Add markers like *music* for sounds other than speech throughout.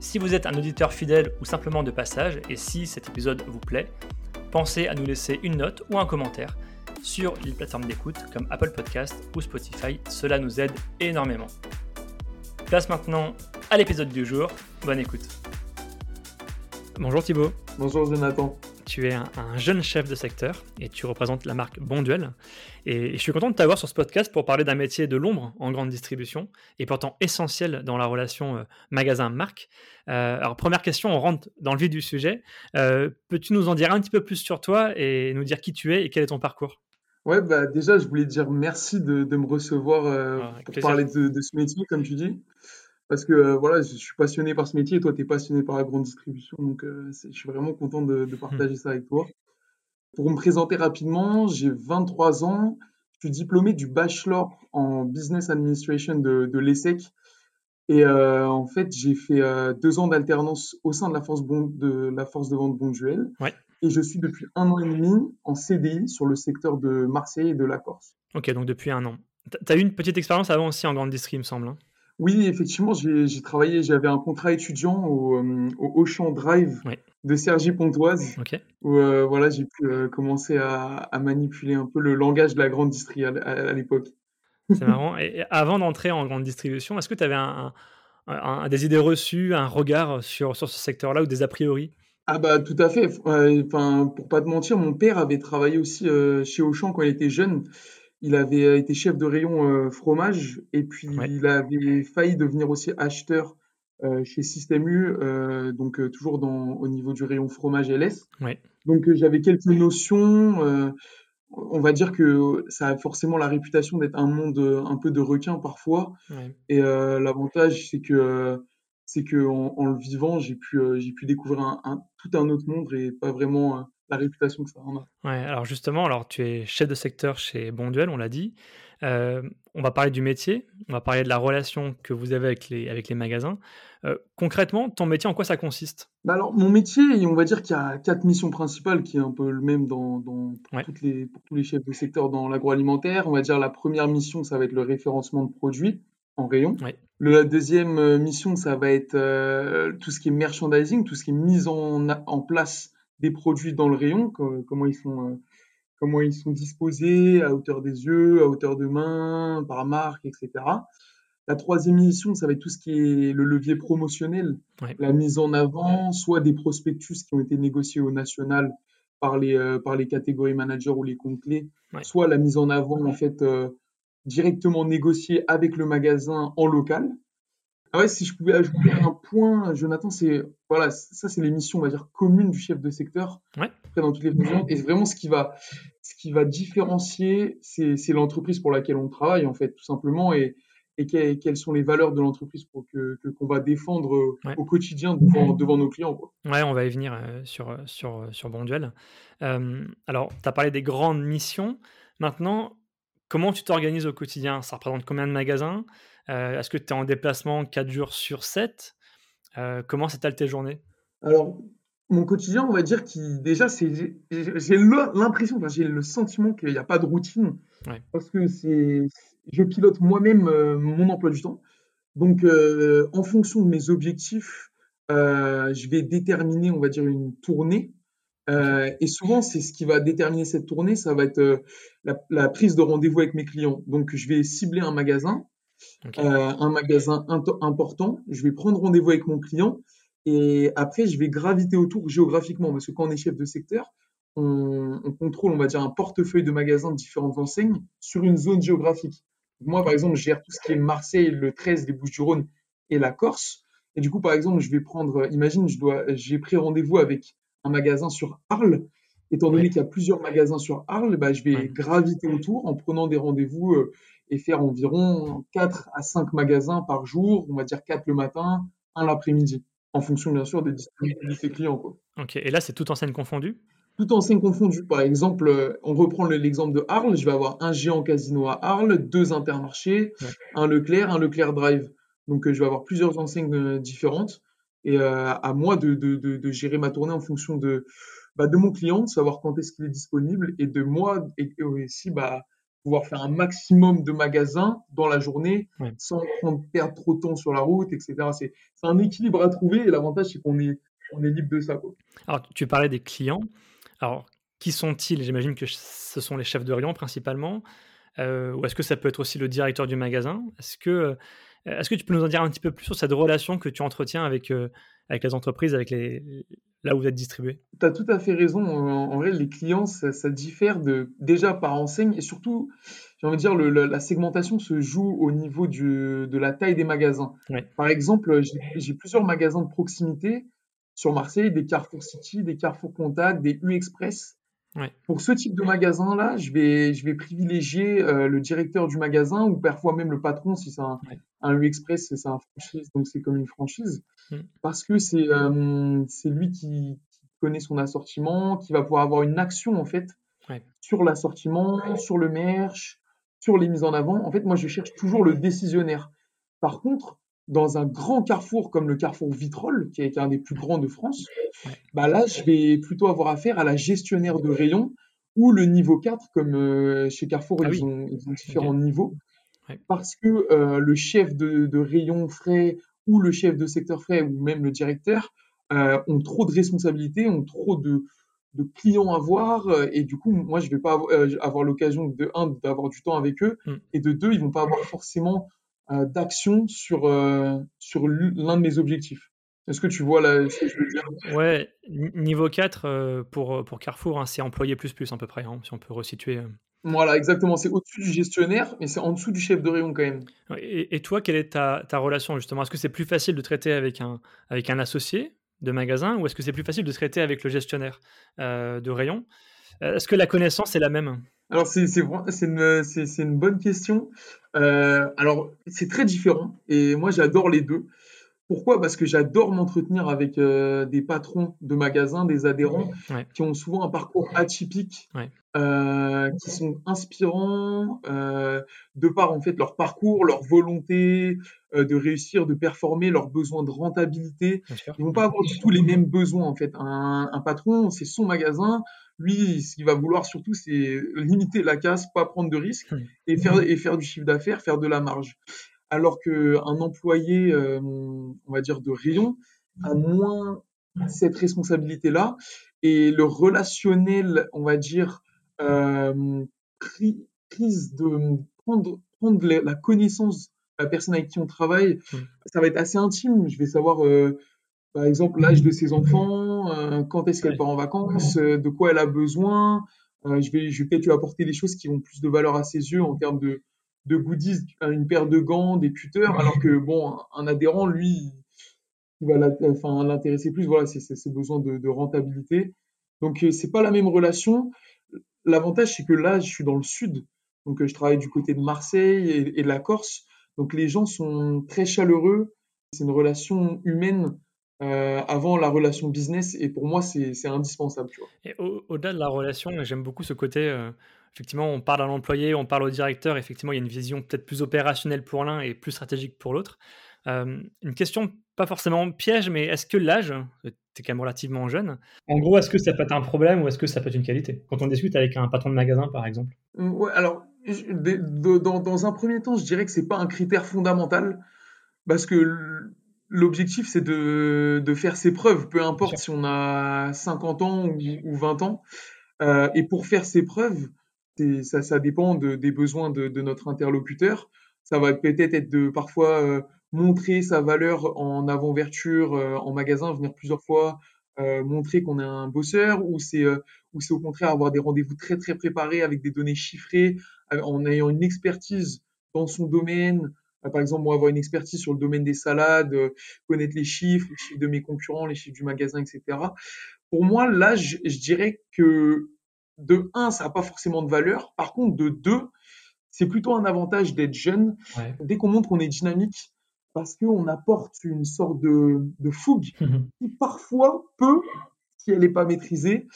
Si vous êtes un auditeur fidèle ou simplement de passage, et si cet épisode vous plaît, pensez à nous laisser une note ou un commentaire sur les plateformes d'écoute comme Apple Podcast ou Spotify, cela nous aide énormément. Place maintenant à l'épisode du jour, bonne écoute. Bonjour Thibaut. Bonjour Jonathan tu es un, jeune chef de secteur et tu représentes la marque Bonduel. Et, je suis content de t'avoir sur ce podcast pour parler d'un métier de l'ombre en grande distribution et pourtant essentiel dans la relation euh, magasin-marque. Euh, alors, première question, on rentre dans le vif du sujet. Euh, peux-tu nous en dire un petit peu plus sur toi et nous dire qui tu es et quel est ton parcours? Ouais, bah déjà, je voulais dire merci de, me recevoir ah, pour parler de, de, ce métier, comme tu dis parce que euh, voilà, je suis passionné par ce métier et toi, tu es passionné par la grande distribution. Donc, euh, je suis vraiment content de, partager ça avec toi. Pour me présenter rapidement, j'ai 23 ans. Je suis diplômé du bachelor en business administration de, de l'ESSEC. Et euh, en fait, j'ai fait deux ans d'alternance au sein de la force, de, la force de vente Bonduel. Ouais. Et je suis depuis un an et demi en CDI sur le secteur de Marseille et de la Corse. Ok, donc depuis un an. Tu as eu une petite expérience avant aussi en grande distribution, il me semble. Hein? Oui, effectivement, j'ai travaillé, j'avais un contrat étudiant au, euh, au Auchan Drive de Sergi Pontoise, où euh, voilà, j'ai pu euh, commencer à, manipuler un peu le langage de la grande distrie à, l'époque. C'est marrant. Et avant d'entrer en grande distribution, est-ce que tu avais un, des idées reçues, un regard sur, sur ce secteur-là ou des a priori? Ah bah tout à fait. Enfin, pour pas te mentir, mon père avait travaillé aussi chez Auchan quand il était jeune. Il avait euh, été chef de rayon euh, fromage et puis il avait failli devenir aussi acheteur euh, chez Système U, donc toujours dans, au niveau du rayon fromage LS. Donc j'avais quelques notions. on va dire que ça a forcément la réputation d'être un monde un peu de requin parfois. Et l'avantage, c'est que c'est que en, le vivant, j'ai pu j'ai pu découvrir un, tout un autre monde et pas vraiment la réputation que ça en a. Ouais, alors justement, alors tu es chef de secteur chez Bonduel, on l'a dit. Euh, on va parler du métier, on va parler de la relation que vous avez avec les, avec les magasins. Euh, concrètement, ton métier, en quoi ça consiste? Bah Alors, mon métier, on va dire qu'il y a quatre missions principales, qui est un peu le même dans, dans pour, toutes les, pour tous les chefs de secteur dans l'agroalimentaire. On va dire la première mission, ça va être le référencement de produits en rayon. la deuxième euh, mission, ça va être tout ce qui est merchandising, tout ce qui est mise en, en place des produits dans le rayon, comment ils sont euh, comment ils sont disposés à hauteur des yeux, à hauteur de main, par marque, etc. La troisième mission, ça va être tout ce qui est le levier promotionnel, la mise en avant, soit des prospectus qui ont été négociés au national par les, euh, par les catégories managers ou les comptes clés, soit la mise en avant en fait euh, directement négociée avec le magasin en local. Ah ouais, si je pouvais ajouter un point, Jonathan, c'est voilà, ça c'est l'émission, on va dire commune du chef de secteur, ouais. dans toutes les et vraiment ce qui va, ce qui va différencier, c'est l'entreprise pour laquelle on travaille en fait, tout simplement, et, et quelles sont les valeurs de l'entreprise pour que qu'on va défendre au quotidien devant, devant nos clients. Quoi. Ouais, on va y venir euh, sur sur sur Bonduel. Euh, alors, tu as parlé des grandes missions. Maintenant, comment tu t'organises au quotidien? Ça représente combien de magasins? Est-ce que tu es en déplacement 4 jours sur 7 euh, Comment s'étalent tes journées? Alors, mon quotidien, on va dire que déjà, j'ai l'impression, j'ai le sentiment qu'il n'y a pas de routine. Parce que c'est, je pilote moi-même euh, mon emploi du temps. Donc, en fonction de mes objectifs, je vais déterminer, on va dire, une tournée. et souvent, c'est ce qui va déterminer cette tournée, ça va être la, la, prise de rendez-vous avec mes clients. Donc, je vais cibler un magasin euh, un magasin important. Je vais prendre rendez-vous avec mon client et après, je vais graviter autour géographiquement parce que quand on est chef de secteur, on, contrôle, on va dire, un portefeuille de magasins de différentes enseignes sur une zone géographique. Moi, par exemple, je gère tout ce qui est Marseille, le 13, les Bouches-du-Rhône et la Corse. Et du coup, par exemple, je vais prendre, imagine, je dois, j'ai pris rendez-vous avec un magasin sur Arles. Étant donné qu'il y a plusieurs magasins sur Arles, bah, je vais graviter autour en prenant des rendez-vous euh, et faire environ 4 à 5 magasins par jour, on va dire 4 le matin, un l'après-midi. en fonction bien sûr des disponibilités clients. Quoi. Ok, et là c'est tout en scène confondue? Tout en scène confondue. Par exemple, euh, on reprend l'exemple de Arles, je vais avoir un géant casino à Arles, deux intermarchés, un Leclerc, un Leclerc Drive. Donc euh, je vais avoir plusieurs enseignes euh, différentes et à moi de, de, de, gérer ma tournée en fonction de, bah, de mon client, de savoir quand est-ce qu'il est disponible et de moi et, aussi bah, pouvoir faire un maximum de magasins dans la journée sans prendre, perdre trop de temps sur la route, etc. C'est un équilibre à trouver et l'avantage, c'est qu'on est, on est libre de ça. Quoi. Alors, tu parlais des clients. Alors, qui sont-ils? J'imagine que ce sont les chefs de rayon principalement. Euh, ou est-ce que ça peut être aussi le directeur du magasin? Est-ce que, euh, est que tu peux nous en dire un petit peu plus sur cette relation que tu entretiens avec, euh, avec les entreprises, avec les, là où vous êtes distribué Tu as tout à fait raison. En, vrai, les clients, ça, diffère de, déjà par enseigne et surtout, j'ai envie de dire, la, segmentation se joue au niveau du, de la taille des magasins. Par exemple, j'ai plusieurs magasins de proximité sur Marseille, des Carrefour City, des Carrefour Contact, des U Express. Pour ce type de magasin-là, je vais, je vais privilégier euh, le directeur du magasin ou parfois même le patron si c'est un, un U Express, c'est un franchise, donc c'est comme une franchise. Mm. Parce que c'est euh, c'est lui qui, connaît son assortiment, qui va pouvoir avoir une action en fait sur l'assortiment, sur le merch, sur les mises en avant. En fait, moi, je cherche toujours le décisionnaire. Par contre, dans un grand carrefour comme le carrefour Vitrolles, qui est un des plus grands de France, bah là, je vais plutôt avoir affaire à la gestionnaire de rayon ou le niveau 4, comme euh, chez Carrefour, ah ils, ont, différents niveaux. Parce que euh, le chef de, rayon frais ou le chef de secteur frais ou même le directeur euh, ont trop de responsabilités, ont trop de, clients à voir et du coup moi je vais pas avoir, l'occasion de un d'avoir du temps avec eux mm. et de deux ils vont pas avoir forcément d'action sur, euh, sur l'un de mes objectifs. Est-ce que tu vois là, ce que je veux dire? Ouais, niveau 4 euh, pour, pour Carrefour, hein, c'est employé plus plus à peu près, hein, si on peut resituer. Voilà, exactement. C'est au-dessus du gestionnaire, mais c'est en dessous du chef de rayon quand même. Et, toi, quelle est ta, ta relation justement? Est-ce que c'est plus facile de traiter avec un, avec un associé de magasin ou est-ce que c'est plus facile de traiter avec le gestionnaire de rayon? Est-ce que la connaissance est la même? Alors, c'est une, une, bonne question. Euh, alors, c'est très différent et moi, j'adore les deux. Pourquoi? Parce que j'adore m'entretenir avec euh, des patrons de magasins, des adhérents qui ont souvent un parcours atypique, euh, qui sont inspirants de par en fait leur parcours, leur volonté de réussir, de performer, leurs besoins de rentabilité. Ils vont pas avoir du tout les mêmes besoins en fait. Un, un patron, c'est son magasin, lui, ce qu'il va vouloir surtout, c'est limiter la casse, pas prendre de risques et faire, et faire du chiffre d'affaires, faire de la marge. Alors qu'un employé, euh, on va dire, de rayon, a moins cette responsabilité-là et le relationnel, on va dire, euh, prise de prendre, prendre la connaissance de la personne avec qui on travaille, ça va être assez intime. Je vais savoir euh, par exemple, l'âge de ses enfants, euh, quand est-ce qu'elle part en vacances, euh, de quoi elle a besoin. Euh, je vais, je vais peut-être lui apporter des choses qui ont plus de valeur à ses yeux en termes de, de goodies, une paire de gants, des cutters, alors que bon, un adhérent, lui, il va l'intéresser plus. Voilà, c'est ses besoins de, de, rentabilité. Donc, c'est pas la même relation. L'avantage, c'est que là, je suis dans le sud, donc je travaille du côté de Marseille et, et de la Corse. Donc, les gens sont très chaleureux. C'est une relation humaine euh, avant la relation business et pour moi c'est indispensable. Tu vois. Et au-delà de la relation, j'aime beaucoup ce côté, euh, effectivement on parle à l'employé, on parle au directeur, effectivement il y a une vision peut-être plus opérationnelle pour l'un et plus stratégique pour l'autre. Euh, une question pas forcément piège, mais est-ce que l'âge, tu es quand même relativement jeune, en gros est-ce que ça peut être un problème ou est-ce que ça peut être une qualité? Quand on discute avec un patron de magasin par exemple. Ouais, alors dans, dans, un premier temps je dirais que c'est pas un critère fondamental parce que l'objectif, c'est de, de, faire ses preuves, peu importe si on a 50 ans ou, 20 ans. Euh, et pour faire ses preuves, ça, ça dépend de, des besoins de, de, notre interlocuteur. Ça va peut-être être de parfois euh, montrer sa valeur en avant-verture euh, en magasin, venir plusieurs fois, euh, montrer qu'on est un bosseur, ou c'est ou c'est au contraire avoir des rendez-vous très très préparés avec des données chiffrées, en ayant une expertise dans son domaine, euh, par exemple, avoir une expertise sur le domaine des salades, euh, connaître les chiffres, les chiffres de mes concurrents, les chiffres du magasin, etc. Pour moi, là, je, dirais que de un, ça n'a pas forcément de valeur. Par contre, de deux, c'est plutôt un avantage d'être jeune. Dès qu'on montre qu'on est dynamique, parce qu'on apporte une sorte de, de fougue *laughs* qui parfois peut, si elle n'est pas maîtrisée,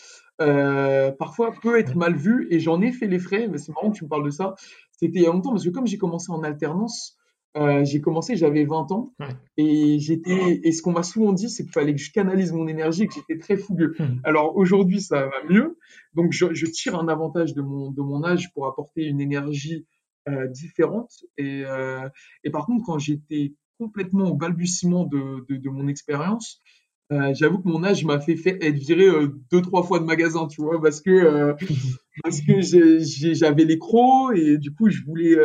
euh, parfois peut être mal vue. Et j'en ai fait les frais, mais c'est marrant que tu me parles de ça. C'était il y a longtemps, parce que comme j'ai commencé en alternance, euh, j'ai commencé, j'avais 20 ans, et j'étais, et ce qu'on m'a souvent dit, c'est qu'il fallait que je canalise mon énergie, que j'étais très fougueux. Hmm. Alors aujourd'hui, ça va mieux, donc je, je, tire un avantage de mon, de mon âge pour apporter une énergie euh, différente. Et, euh, et par contre, quand j'étais complètement au balbutiement de, de, de mon expérience, euh, j'avoue que mon âge m'a fait, fait être viré euh, deux trois fois de magasin, tu vois, parce que euh, *laughs* parce que j'avais les crocs et du coup je voulais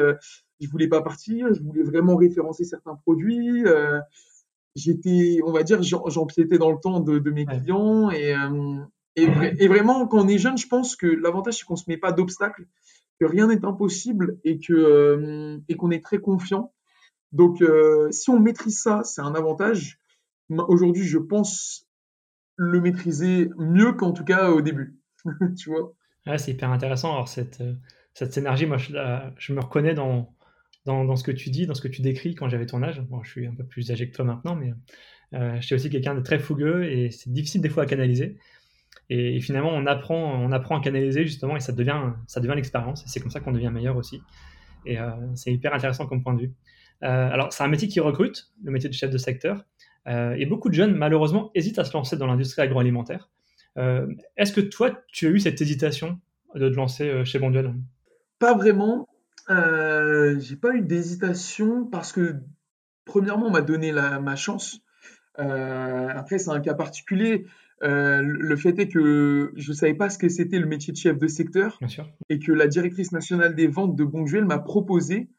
je voulais pas partir, je voulais vraiment référencer certains produits. J'étais, on va dire, j'empiétais dans le temps de, de mes clients et et, et, vraiment quand on est jeune, je pense que l'avantage c'est qu'on se met pas d'obstacles, que rien n'est impossible et que et qu'on est très confiant. Donc si on maîtrise ça, c'est un avantage aujourd'hui, je pense le maîtriser mieux qu'en tout cas au début. *laughs* tu vois ouais, C'est hyper intéressant. Alors, cette, euh, cette énergie, moi, je, je me reconnais dans, dans, ce que tu dis, dans ce que tu décris quand j'avais ton âge. Bon, je suis un peu plus âgé que toi maintenant, mais euh, je suis aussi quelqu'un de très fougueux et c'est difficile des fois à canaliser. Et, finalement, on apprend, on apprend à canaliser justement et ça devient, ça devient l'expérience. C'est comme ça qu'on devient meilleur aussi. Et euh, c'est hyper intéressant comme point de vue. alors, c'est un métier qui recrute, le métier de chef de secteur. Euh, et beaucoup de jeunes, malheureusement, hésitent à se lancer dans l'industrie agroalimentaire. Euh, est-ce que toi, tu as eu cette hésitation de te lancer euh, chez Bonduel? Pas vraiment. Euh, j'ai pas eu d'hésitation parce que, premièrement, on m'a donné la, ma chance. après, c'est un cas particulier. le fait est que je ne savais pas ce que c'était le métier de chef de secteur et que la directrice nationale des ventes de Bonduel m'a proposé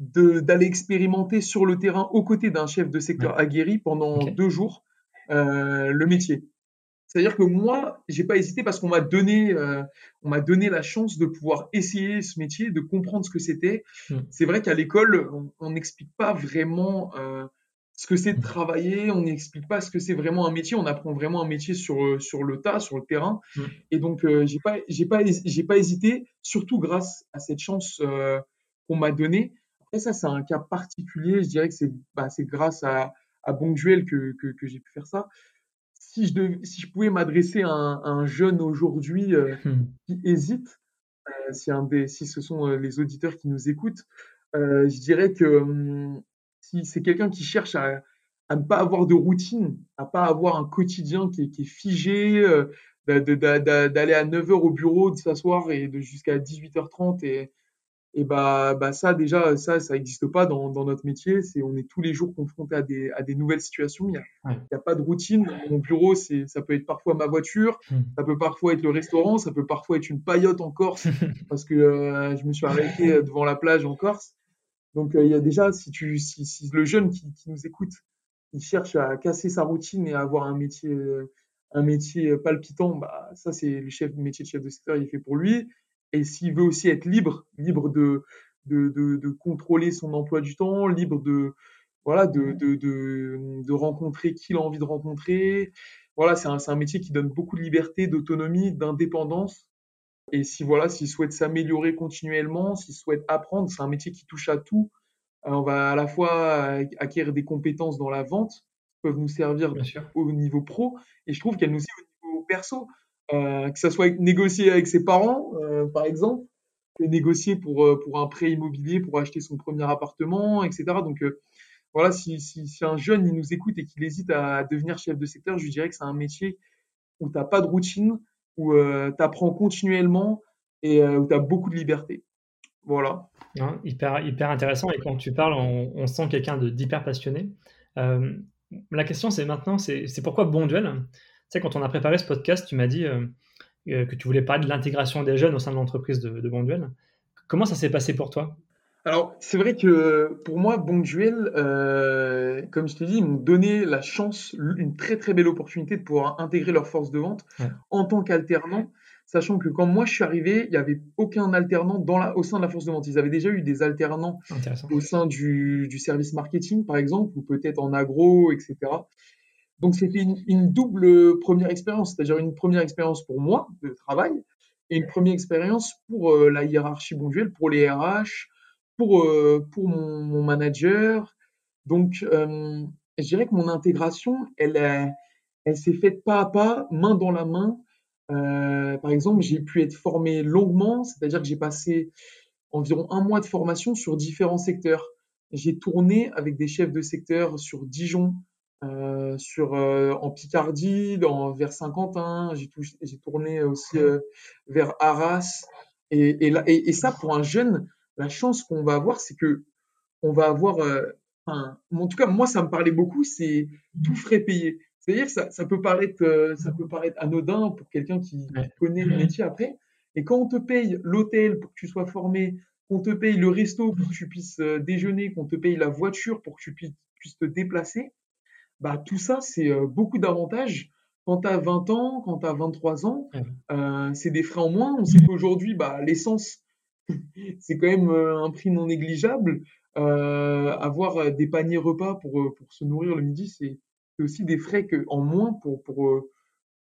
d'aller expérimenter sur le terrain aux côtés d'un chef de secteur aguerri pendant deux jours euh, le métier. C'est-à-dire que moi, j'ai pas hésité parce qu'on m'a donné, euh, on m'a donné la chance de pouvoir essayer ce métier, de comprendre ce que c'était. Hmm. C'est vrai qu'à l'école, on n'explique pas vraiment euh, ce que c'est de hmm. travailler, on n'explique pas ce que c'est vraiment un métier. On apprend vraiment un métier sur sur le tas, sur le terrain. Hmm. Et donc, j'ai pas, j'ai pas, j'ai pas hésité, surtout grâce à cette chance qu'on m'a donnée ça, c'est un cas particulier. Je dirais que c'est bah, grâce à, à Bonduel que, que, que j'ai pu faire ça. Si je, si je pouvais m'adresser à, un jeune aujourd'hui euh, hmm. qui hésite, euh, si, un des, si ce sont euh, les auditeurs qui nous écoutent, je dirais que hum, si c'est quelqu'un qui cherche à, à, ne pas avoir de routine, à pas avoir un quotidien qui est, qui est figé, d'aller à 9h au bureau, de s'asseoir et de jusqu'à 18h30 et, et bah, bah ça déjà ça ça n'existe pas dans, dans notre métier. C'est on est tous les jours confronté à des à des nouvelles situations. Il n'y a, a pas de routine. Mon bureau c'est ça peut être parfois ma voiture. Hmm. ça peut parfois être le restaurant. Ça peut parfois être une paillote en Corse *laughs* parce que euh, je me suis arrêté devant la plage en Corse. Donc euh, il y a déjà si tu si, si le jeune qui, qui, nous écoute il cherche à casser sa routine et à avoir un métier un métier palpitant bah ça c'est le chef métier de chef de secteur il est fait pour lui et s'il veut aussi être libre, libre de, de, de, contrôler son emploi du temps, libre de, voilà, de, de, de, rencontrer qui il a envie de rencontrer. Voilà, c'est un, un, métier qui donne beaucoup de liberté, d'autonomie, d'indépendance. Et si voilà, s'il souhaite s'améliorer continuellement, s'il souhaite apprendre, c'est un métier qui touche à tout. Euh, on va à la fois acquérir des compétences dans la vente, qui peuvent nous servir au niveau pro, et je trouve qu'elles nous servent au niveau perso. Euh, que ça soit négocier avec ses parents, euh, par exemple, que négocier pour, euh, pour un prêt immobilier, pour acheter son premier appartement, etc. Donc voilà, si, un jeune il nous écoute et qu'il hésite à devenir chef de secteur, je lui dirais que c'est un métier où tu n'as pas de routine, où tu apprends continuellement et où tu as beaucoup de liberté. Voilà. hyper, hyper intéressant. Et quand tu parles, on, on sent quelqu'un d'hyper passionné. La question, c'est maintenant, c'est pourquoi Bon Duel sais, quand on a préparé ce podcast, tu m'as dit euh, euh, que tu voulais parler de l'intégration des jeunes au sein de l'entreprise de, de Bonduel. Comment ça s'est passé pour toi? Alors, c'est vrai que pour moi, Bonduel, euh, comme je t'ai dit, ils m'ont donné la chance, une très très belle opportunité de pouvoir intégrer leur force de vente en tant qu'alternant, sachant que quand moi je suis arrivé, il n'y avait aucun alternant dans la, au sein de la force de vente. Ils avaient déjà eu des alternants au sein du, du, service marketing, par exemple, ou peut-être en agro, etc. Donc c'était une, double première expérience, c'est-à-dire une première expérience pour moi de travail et une première expérience pour euh, la hiérarchie bonduelle, pour les RH, pour, euh, pour mon, manager. Donc, je dirais que mon intégration, elle, elle s'est faite pas à pas, main dans la main. par exemple, j'ai pu être formé longuement, c'est-à-dire que j'ai passé environ un mois de formation sur différents secteurs. J'ai tourné avec des chefs de secteur sur Dijon, euh, sur euh, en Picardie, dans, vers Saint-Quentin. J'ai tourné aussi euh, vers Arras. Et, et, là, et, ça, pour un jeune, la chance qu'on va avoir, c'est que on va avoir. Enfin, en tout cas, moi, ça me parlait beaucoup. C'est tout frais payé. C'est-à-dire, ça, ça peut paraître, ça peut paraître anodin pour quelqu'un qui connaît le métier après. Et quand on te paye l'hôtel pour que tu sois formé, qu'on te paye le resto pour que tu puisses déjeuner, qu'on te paye la voiture pour que tu puisses te déplacer, bah, tout ça, c'est euh, beaucoup d'avantages. Quand tu as 20 ans, quand tu as 23 ans, euh, c'est des frais en moins. On sait qu'aujourd'hui, bah, l'essence, *laughs* c'est quand même euh, un prix non négligeable. avoir des paniers repas pour, pour se nourrir le midi, c'est aussi des frais que, en moins pour, pour,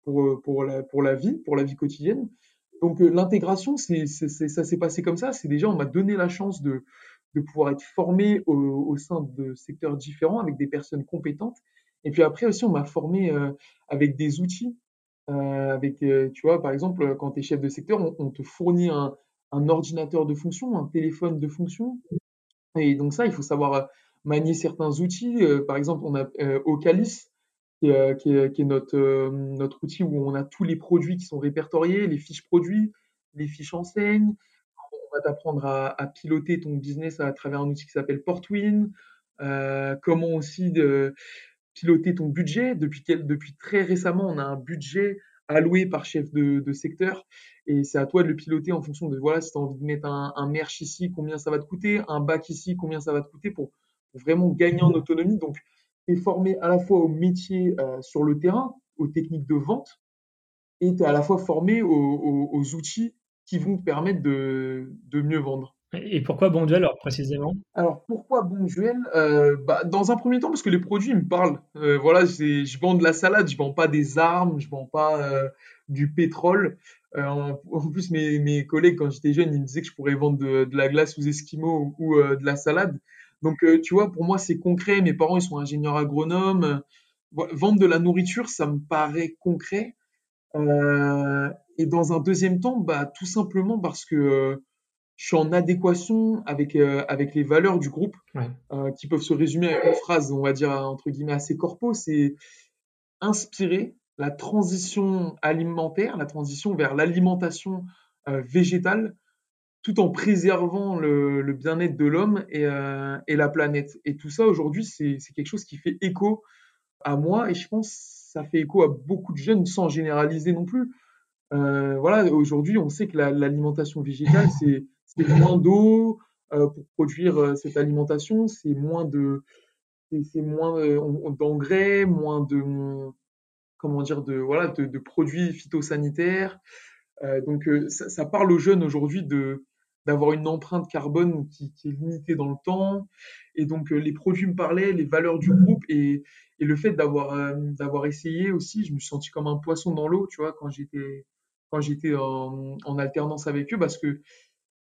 pour, pour, la, pour la vie, pour la vie quotidienne. Donc l'intégration, c'est, ça s'est passé comme ça. C'est déjà, on m'a donné la chance de, de pouvoir être formé au, au, sein de secteurs différents avec des personnes compétentes et puis après aussi, on m'a formé euh, avec des outils. Euh, avec, euh, tu vois, par exemple, quand tu es chef de secteur, on, te fournit un, un, ordinateur de fonction, un téléphone de fonction. Et donc ça, il faut savoir manier certains outils. par exemple, on a Ocalis, qui est, qui est, qui est notre, notre outil où on a tous les produits qui sont répertoriés, les fiches produits, les fiches enseignes. On va t'apprendre à, à, piloter ton business à travers un outil qui s'appelle Portwin. Euh, comment aussi de, piloter ton budget. Depuis, depuis très récemment, on a un budget alloué par chef de, secteur et c'est à toi de le piloter en fonction de voilà si tu as envie de mettre un, un merch ici, combien ça va te coûter, un bac ici, combien ça va te coûter pour, vraiment gagner en autonomie. Donc, tu es formé à la fois au métier euh, sur le terrain, aux techniques de vente et tu es à la fois formé aux, outils qui vont te permettre de mieux vendre. Et pourquoi Bonduel alors précisément? Alors pourquoi Bonduel euh, bah, Dans un premier temps parce que les produits me parlent. Euh, voilà, je vends de la salade, je vends pas des armes, je vends pas euh, du pétrole. Euh, en, plus mes, mes collègues quand j'étais jeune ils me disaient que je pourrais vendre de, de la glace aux Esquimaux ou, de la salade. Donc tu vois pour moi c'est concret. Mes parents ils sont ingénieurs agronomes. vendre de la nourriture ça me paraît concret. et dans un deuxième temps bah tout simplement parce que je suis en adéquation avec, euh, avec les valeurs du groupe, euh, qui peuvent se résumer à une phrase, on va dire, entre guillemets, assez corpo, c'est inspirer la transition alimentaire, la transition vers l'alimentation euh, végétale, tout en préservant le, le bien-être de l'homme et, et, la planète. Et tout ça, aujourd'hui, c'est quelque chose qui fait écho à moi, et je pense ça fait écho à beaucoup de jeunes, sans généraliser non plus. voilà, aujourd'hui, on sait que l'alimentation végétale, *laughs* c'est c'est moins d'eau euh, pour produire euh, cette alimentation, c'est moins de c'est moins euh, d'engrais, moins de comment dire de voilà de, produits phytosanitaires. donc ça, ça, parle aux jeunes aujourd'hui de d'avoir une empreinte carbone qui, qui, est limitée dans le temps. Et donc les produits me parlaient, les valeurs du groupe et, et le fait d'avoir d'avoir essayé aussi, je me suis senti comme un poisson dans l'eau, tu vois, quand j'étais quand j'étais en, en, alternance avec eux, parce que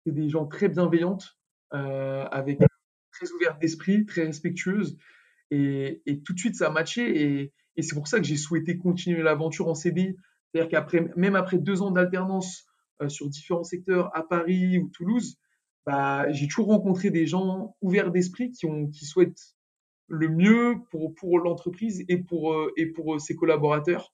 c'est des gens très bienveillantes, euh, avec très ouvertes d'esprit, très respectueuses. Et, et, tout de suite, ça a matché. Et, et c'est pour ça que j'ai souhaité continuer l'aventure en CDI. C'est-à-dire qu'après, même après deux ans d'alternance euh, sur différents secteurs à Paris ou Toulouse, bah, j'ai toujours rencontré des gens ouverts d'esprit qui, ont, qui souhaitent le mieux pour, pour l'entreprise et pour, euh, et pour ses collaborateurs.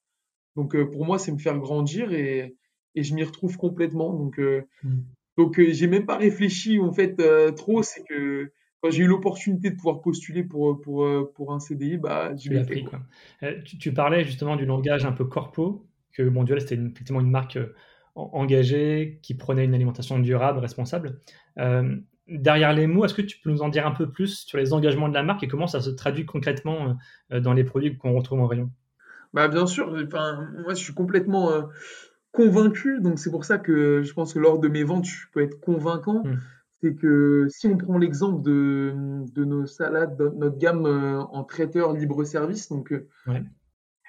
Donc, pour moi, c'est me faire grandir et, et je m'y retrouve complètement. Donc, mmh. Donc, euh, j'ai même pas réfléchi en fait euh, trop. C'est que quand j'ai eu l'opportunité de pouvoir postuler pour, pour, euh, pour un CDI, bah, j'ai pris. Quoi. Tu, tu, parlais justement du langage un peu corpo, que bon, Duel, c'était effectivement une marque engagée qui prenait une alimentation durable, responsable. derrière les mots, est-ce que tu peux nous en dire un peu plus sur les engagements de la marque et comment ça se traduit concrètement dans les produits qu'on retrouve en rayon? Bah, Bien sûr, enfin, moi je suis complètement convaincu. Donc c'est pour ça que je pense que lors de mes ventes, je peux être convaincant. Hmm. C'est que si on prend l'exemple de, de, nos salades, de notre gamme euh, en traiteur libre-service, donc euh,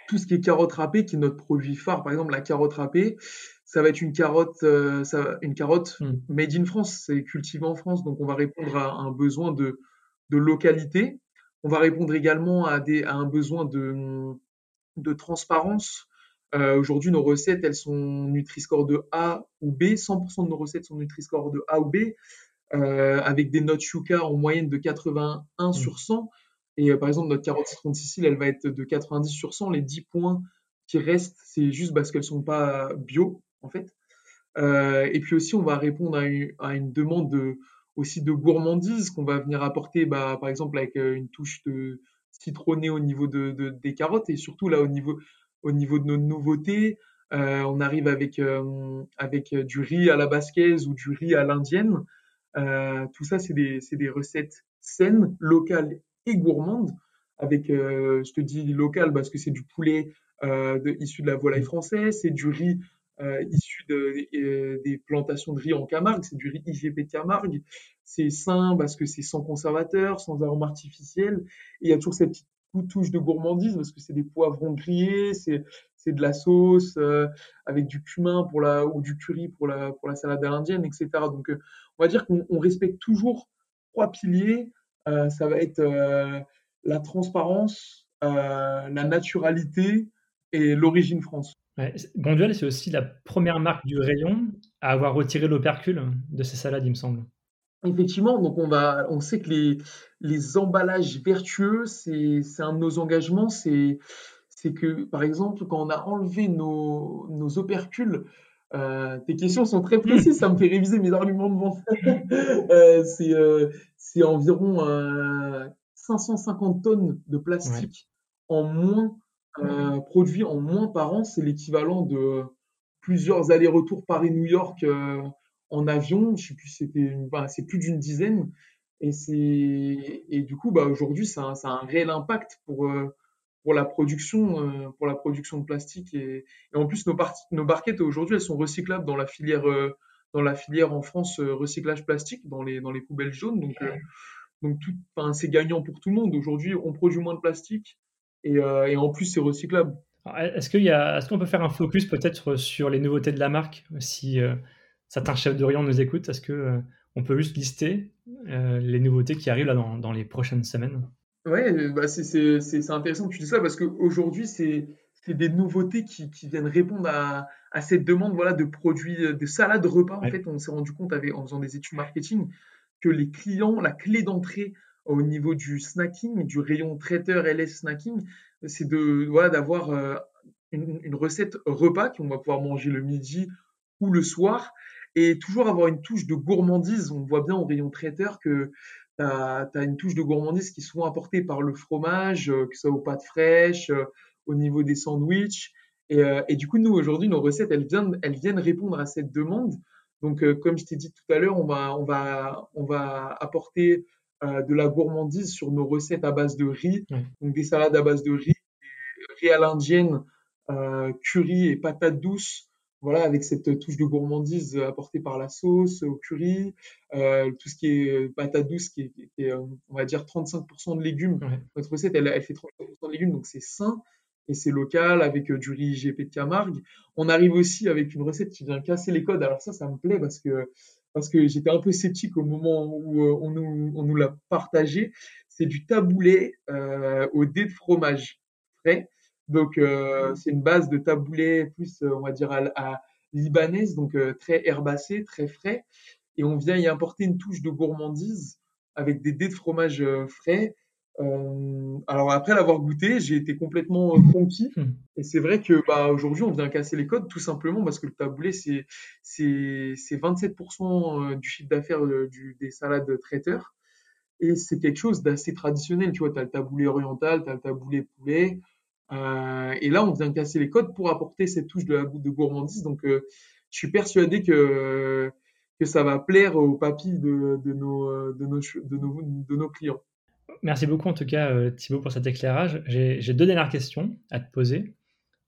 tout ce qui est carotte râpée, qui est notre produit phare, par exemple la carotte râpée, ça va être une carotte, euh, ça, une carotte hmm. made in France, c'est cultivé en France, donc on va répondre à un besoin de, de localité. On va répondre également à, des, à un besoin de, de transparence. Euh, aujourd'hui, nos recettes, elles sont Nutri-Score de A ou B. 100% de nos recettes sont Nutri-Score de A ou B, euh, avec des notes Yuka en moyenne de 81 mmh. sur 100. Et euh, par exemple, notre carotte citron Sicile, elle va être de 90 sur 100. Les 10 points qui restent, c'est juste parce qu'elles sont pas bio, en fait. et puis aussi, on va répondre à une, à une demande de, aussi de gourmandise qu'on va venir apporter, bah, par exemple, avec une touche de citronné au niveau de, de, des carottes et surtout là au niveau au niveau de nos nouveautés. Euh, on arrive avec, euh, avec du riz à la basquaise ou du riz à l'indienne. Euh, tout ça, c'est des, des, recettes saines, locales et gourmandes. Avec, je te dis local parce que c'est du poulet de, issu de la volaille française, c'est du riz issu de, des plantations de riz en Camargue, c'est du riz IGP de Camargue. C'est sain parce que c'est sans conservateur, sans arôme artificiel. Il y a toujours cette petite touche de gourmandise parce que c'est des poivrons grillés, c'est de la sauce euh, avec du cumin pour la ou du curry pour la pour la salade à l'indienne, etc. Donc euh, on va dire qu'on respecte toujours trois piliers. Euh, ça va être la transparence, la naturalité et l'origine France. Ouais. C'est aussi la première marque du rayon à avoir retiré l'opercule de ses salades, il me semble. Effectivement, donc on va, on sait que les, les emballages vertueux, c'est, c'est un de nos engagements, c'est, c'est que, par exemple, quand on a enlevé nos, nos opercules, euh, tes questions sont très précises, ça me fait réviser mes arguments de vente. *laughs* euh, c'est, euh, c'est environ 550 tonnes de plastique en moins, euh, produit en moins par an, c'est l'équivalent de plusieurs allers-retours Paris-New York euh, en avion, je sais plus, c'était, c'est plus d'une dizaine. Et c'est, et du coup, bah, aujourd'hui, ça, a un réel impact pour, euh, pour la production, euh, pour la production de plastique. Et, en plus, nos, nos barquettes aujourd'hui, elles sont recyclables dans la filière, euh, dans la filière en France recyclage plastique, dans les, dans les poubelles jaunes. Donc, donc tout, c'est gagnant pour tout le monde. Aujourd'hui, on produit moins de plastique et, et en plus, c'est recyclable. Est-ce qu'il y a, est-ce qu'on peut faire un focus peut-être sur les nouveautés de la marque, si certains chefs de rayon nous écoutent, est-ce que euh, on peut juste lister euh, les nouveautés qui arrivent là dans, les prochaines semaines? Ouais, bah c'est intéressant que tu dis ça parce qu'aujourd'hui, c'est des nouveautés qui, qui, viennent répondre à, à, cette demande voilà, de produits, de salades repas. En fait, on s'est rendu compte avec, en faisant des études marketing que les clients, la clé d'entrée au niveau du snacking, du rayon traiteur LS snacking, c'est de voilà d'avoir euh, une, une, recette repas qu'on va pouvoir manger le midi ou le soir et toujours avoir une touche de gourmandise. On voit bien au rayon traiteur que tu as, une touche de gourmandise qui est souvent apportée par le fromage, euh, que ce soit aux pâtes fraîches, euh, au niveau des sandwichs. Et, euh, et du coup, nous, aujourd'hui, nos recettes, elles viennent, elles viennent répondre à cette demande. Donc, comme je t'ai dit tout à l'heure, on va, on, va, on va apporter de la gourmandise sur nos recettes à base de riz, donc des salades à base de riz, riz à l'indienne, curry et patates douces, voilà, avec cette touche de gourmandise apportée par la sauce au curry, euh, tout ce qui est patate douce, qui est, euh, on va dire 35% de légumes. Notre recette, elle, elle fait 35% de légumes, donc c'est sain et c'est local avec euh, du riz IGP de Camargue. On arrive aussi avec une recette qui vient casser les codes. Alors ça, ça me plaît parce que parce que j'étais un peu sceptique au moment où on nous, on nous l'a partagé. C'est du taboulé au dé de fromage frais. Donc, euh, c'est une base de taboulé plus, euh, on va dire, à, libanaise, donc euh, très herbacé, très frais. Et on vient y importer une touche de gourmandise avec des dés de fromage frais. alors après l'avoir goûté, j'ai été complètement conquis. Hmm. Et c'est vrai que bah, aujourd'hui, on vient casser les codes tout simplement parce que le taboulé, c'est c'est 27% du chiffre d'affaires des salades traiteurs. Et c'est quelque chose d'assez traditionnel. Tu vois, tu as le taboulé oriental, tu as le taboulé poulet, euh, et là, on vient casser les codes pour apporter cette touche de, de gourmandise. Donc, euh, je suis persuadé que, ça va plaire aux papilles de, de, nos, clients. Merci beaucoup en tout cas euh, Thibaut pour cet éclairage. J'ai deux dernières questions à te poser.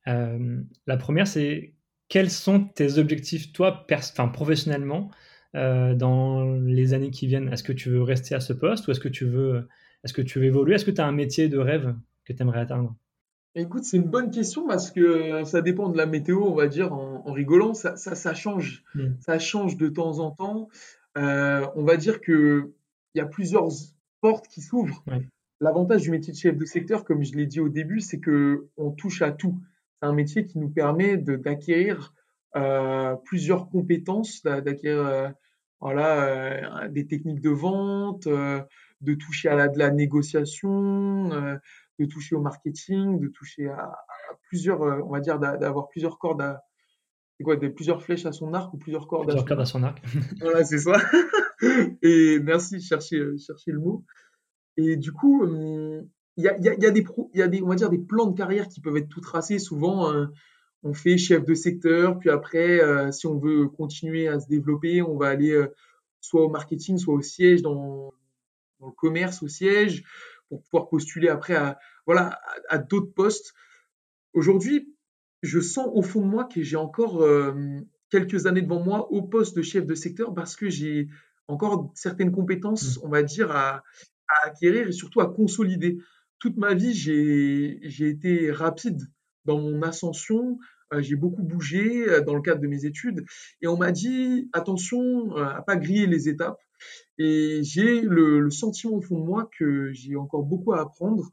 la première, c'est quels sont tes objectifs, toi, professionnellement, dans les années qui viennent? Est-ce que tu veux rester à ce poste ou est-ce que est-ce que tu veux évoluer? Est-ce que tu as un métier de rêve que tu aimerais atteindre? Écoute, c'est une bonne question parce que ça dépend de la météo, on va dire, en, rigolant, ça, ça, change. Mm. Ça change de temps en temps. Euh, on va dire qu'il y a plusieurs portes qui s'ouvrent. L'avantage du métier de chef de secteur, comme je l'ai dit au début, c'est que on touche à tout. C'est un métier qui nous permet d'acquérir euh, plusieurs compétences, d'acquérir euh, voilà, euh, des techniques de vente, de toucher à la, de la négociation, de toucher au marketing, de toucher à, plusieurs, on va dire, d'avoir plusieurs cordes à, quoi, des, plusieurs flèches à son arc ou plusieurs cordes plusieurs à, cordes à son arc. *laughs* voilà, c'est ça. *laughs* Et merci, chercher, chercher le mot. Et du coup, hum, il y a, y, a, y, a des y a des, on va dire, des plans de carrière qui peuvent être tout tracés. Souvent, euh, on fait chef de secteur, puis après, euh, si on veut continuer à se développer, on va aller euh, soit au marketing, soit au siège, dans, dans, le commerce, au siège, pour pouvoir postuler après à, voilà, à, d'autres postes. Aujourd'hui, je sens au fond de moi que j'ai encore quelques années devant moi au poste de chef de secteur parce que j'ai encore certaines compétences, mmh. on va dire, à, à acquérir et surtout à consolider. Toute ma vie, j'ai été rapide dans mon ascension. Euh, j'ai beaucoup bougé euh, dans le cadre de mes études et on m'a dit attention euh, à pas griller les étapes. Et j'ai le, le, sentiment au fond de moi que j'ai encore beaucoup à apprendre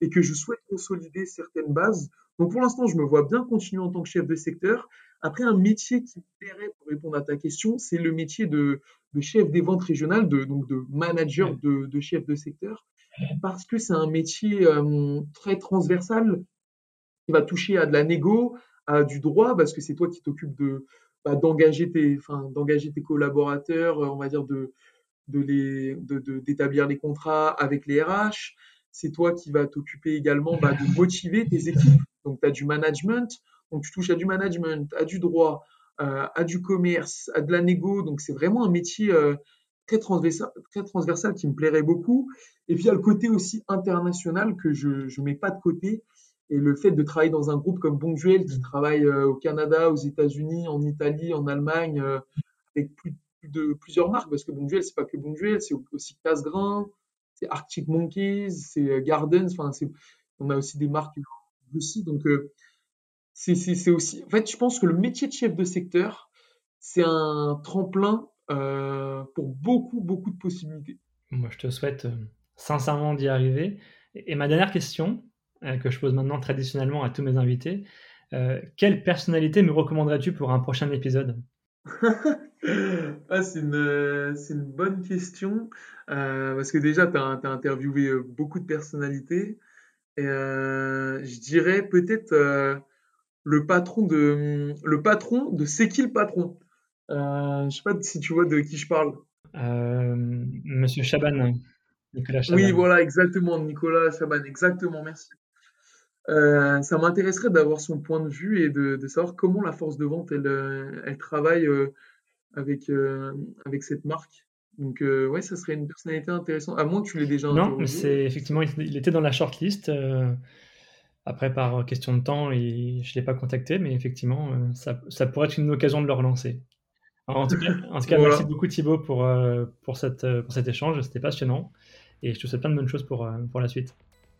et que je souhaite consolider certaines bases. Donc pour l'instant, je me vois bien continuer en tant que chef de secteur. Après, un métier qui me plairait, pour répondre à ta question, c'est le métier de, de chef des ventes régionales, de, donc de manager de, de chef de secteur, parce que c'est un métier euh, très transversal qui va toucher à de la négo, à du droit, parce que c'est toi qui t'occupes de bah, d'engager tes, enfin, d'engager tes collaborateurs, euh, on va dire de de les d'établir les contrats avec les RH. C'est toi qui vas t'occuper également bah, de motiver tes équipes. Donc, tu as du management, donc tu touches à du management, à du droit, euh, à du commerce, à de la négo. Donc c'est vraiment un métier euh, très, transversal, très transversal qui me plairait beaucoup. Et puis il y a le côté aussi international que je ne mets pas de côté. Et le fait de travailler dans un groupe comme Bonduel qui mmh. travaille euh, au Canada, aux États-Unis, en Italie, en Allemagne, avec plus, de plusieurs marques, parce que Bonduel, c'est pas que Bonduel, c'est aussi Casgrain, c'est Arctic Monkeys, c'est Gardens, enfin, on a aussi des marques aussi. Donc, c'est aussi. En fait, je pense que le métier de chef de secteur, c'est un tremplin euh, pour beaucoup, beaucoup de possibilités. Moi, je te souhaite euh, sincèrement d'y arriver. Et, ma dernière question, euh, que je pose maintenant traditionnellement à tous mes invités, quelle personnalité me recommanderais-tu pour un prochain épisode? *laughs* Ah, c'est une, une, bonne question. parce que déjà, tu as, as, interviewé beaucoup de personnalités. Et je dirais peut-être le patron de le patron de C'est qui le patron? Euh, Je sais pas si tu vois de qui je parle. Euh, Monsieur Chaban, Nicolas Chaban. Oui, voilà, exactement, Nicolas Chaban, exactement, merci. Euh, ça m'intéresserait d'avoir son point de vue et de, de, savoir comment la force de vente elle, euh, elle travaille euh, avec, avec cette marque. Donc ouais, ça serait une personnalité intéressante. À moins que tu l'aies déjà. Non, mais c'est effectivement, il était dans la shortlist. Après, par question de temps, je ne l'ai pas contacté, mais effectivement, euh, ça, pourrait être une occasion de le relancer. en tout cas, *laughs* merci beaucoup Thibaut pour, euh, pour, cette, euh, pour cet échange, c'était passionnant. Et je te souhaite plein de bonnes choses pour, pour la suite.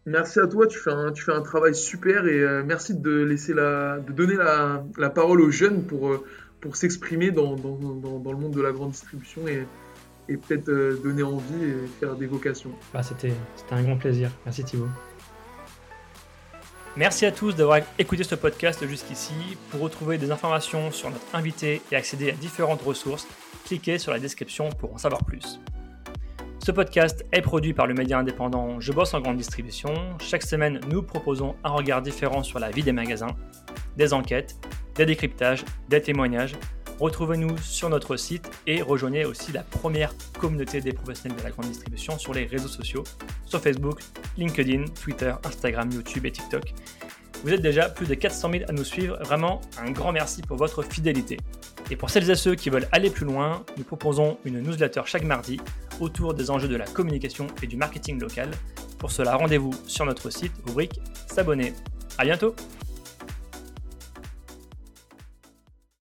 Merci à toi, tu fais un, tu fais un travail super et merci de, laisser la, de donner la, la parole aux jeunes pour, pour s'exprimer dans, dans, dans, le monde de la grande distribution et, et peut-être donner envie et faire des vocations. Bah, C'était un grand plaisir. Merci Thibaut. Merci à tous d'avoir écouté ce podcast jusqu'ici. Pour retrouver des informations sur notre invité et accéder à différentes ressources, cliquez sur la description pour en savoir plus. Ce podcast est produit par le média indépendant Je bosse en grande distribution. Chaque semaine, nous proposons un regard différent sur la vie des magasins, des enquêtes, des décryptages, des témoignages Retrouvez-nous sur notre site et rejoignez aussi la première communauté des professionnels de la grande distribution sur les réseaux sociaux, sur Facebook, LinkedIn, Twitter, Instagram, YouTube et TikTok. Vous êtes déjà plus de 400 000 à nous suivre, vraiment un grand merci pour votre fidélité. Et pour celles et ceux qui veulent aller plus loin, nous proposons une newsletter chaque mardi autour des enjeux de la communication et du marketing local. Pour cela, rendez-vous sur notre site, rubrique S'abonner. À bientôt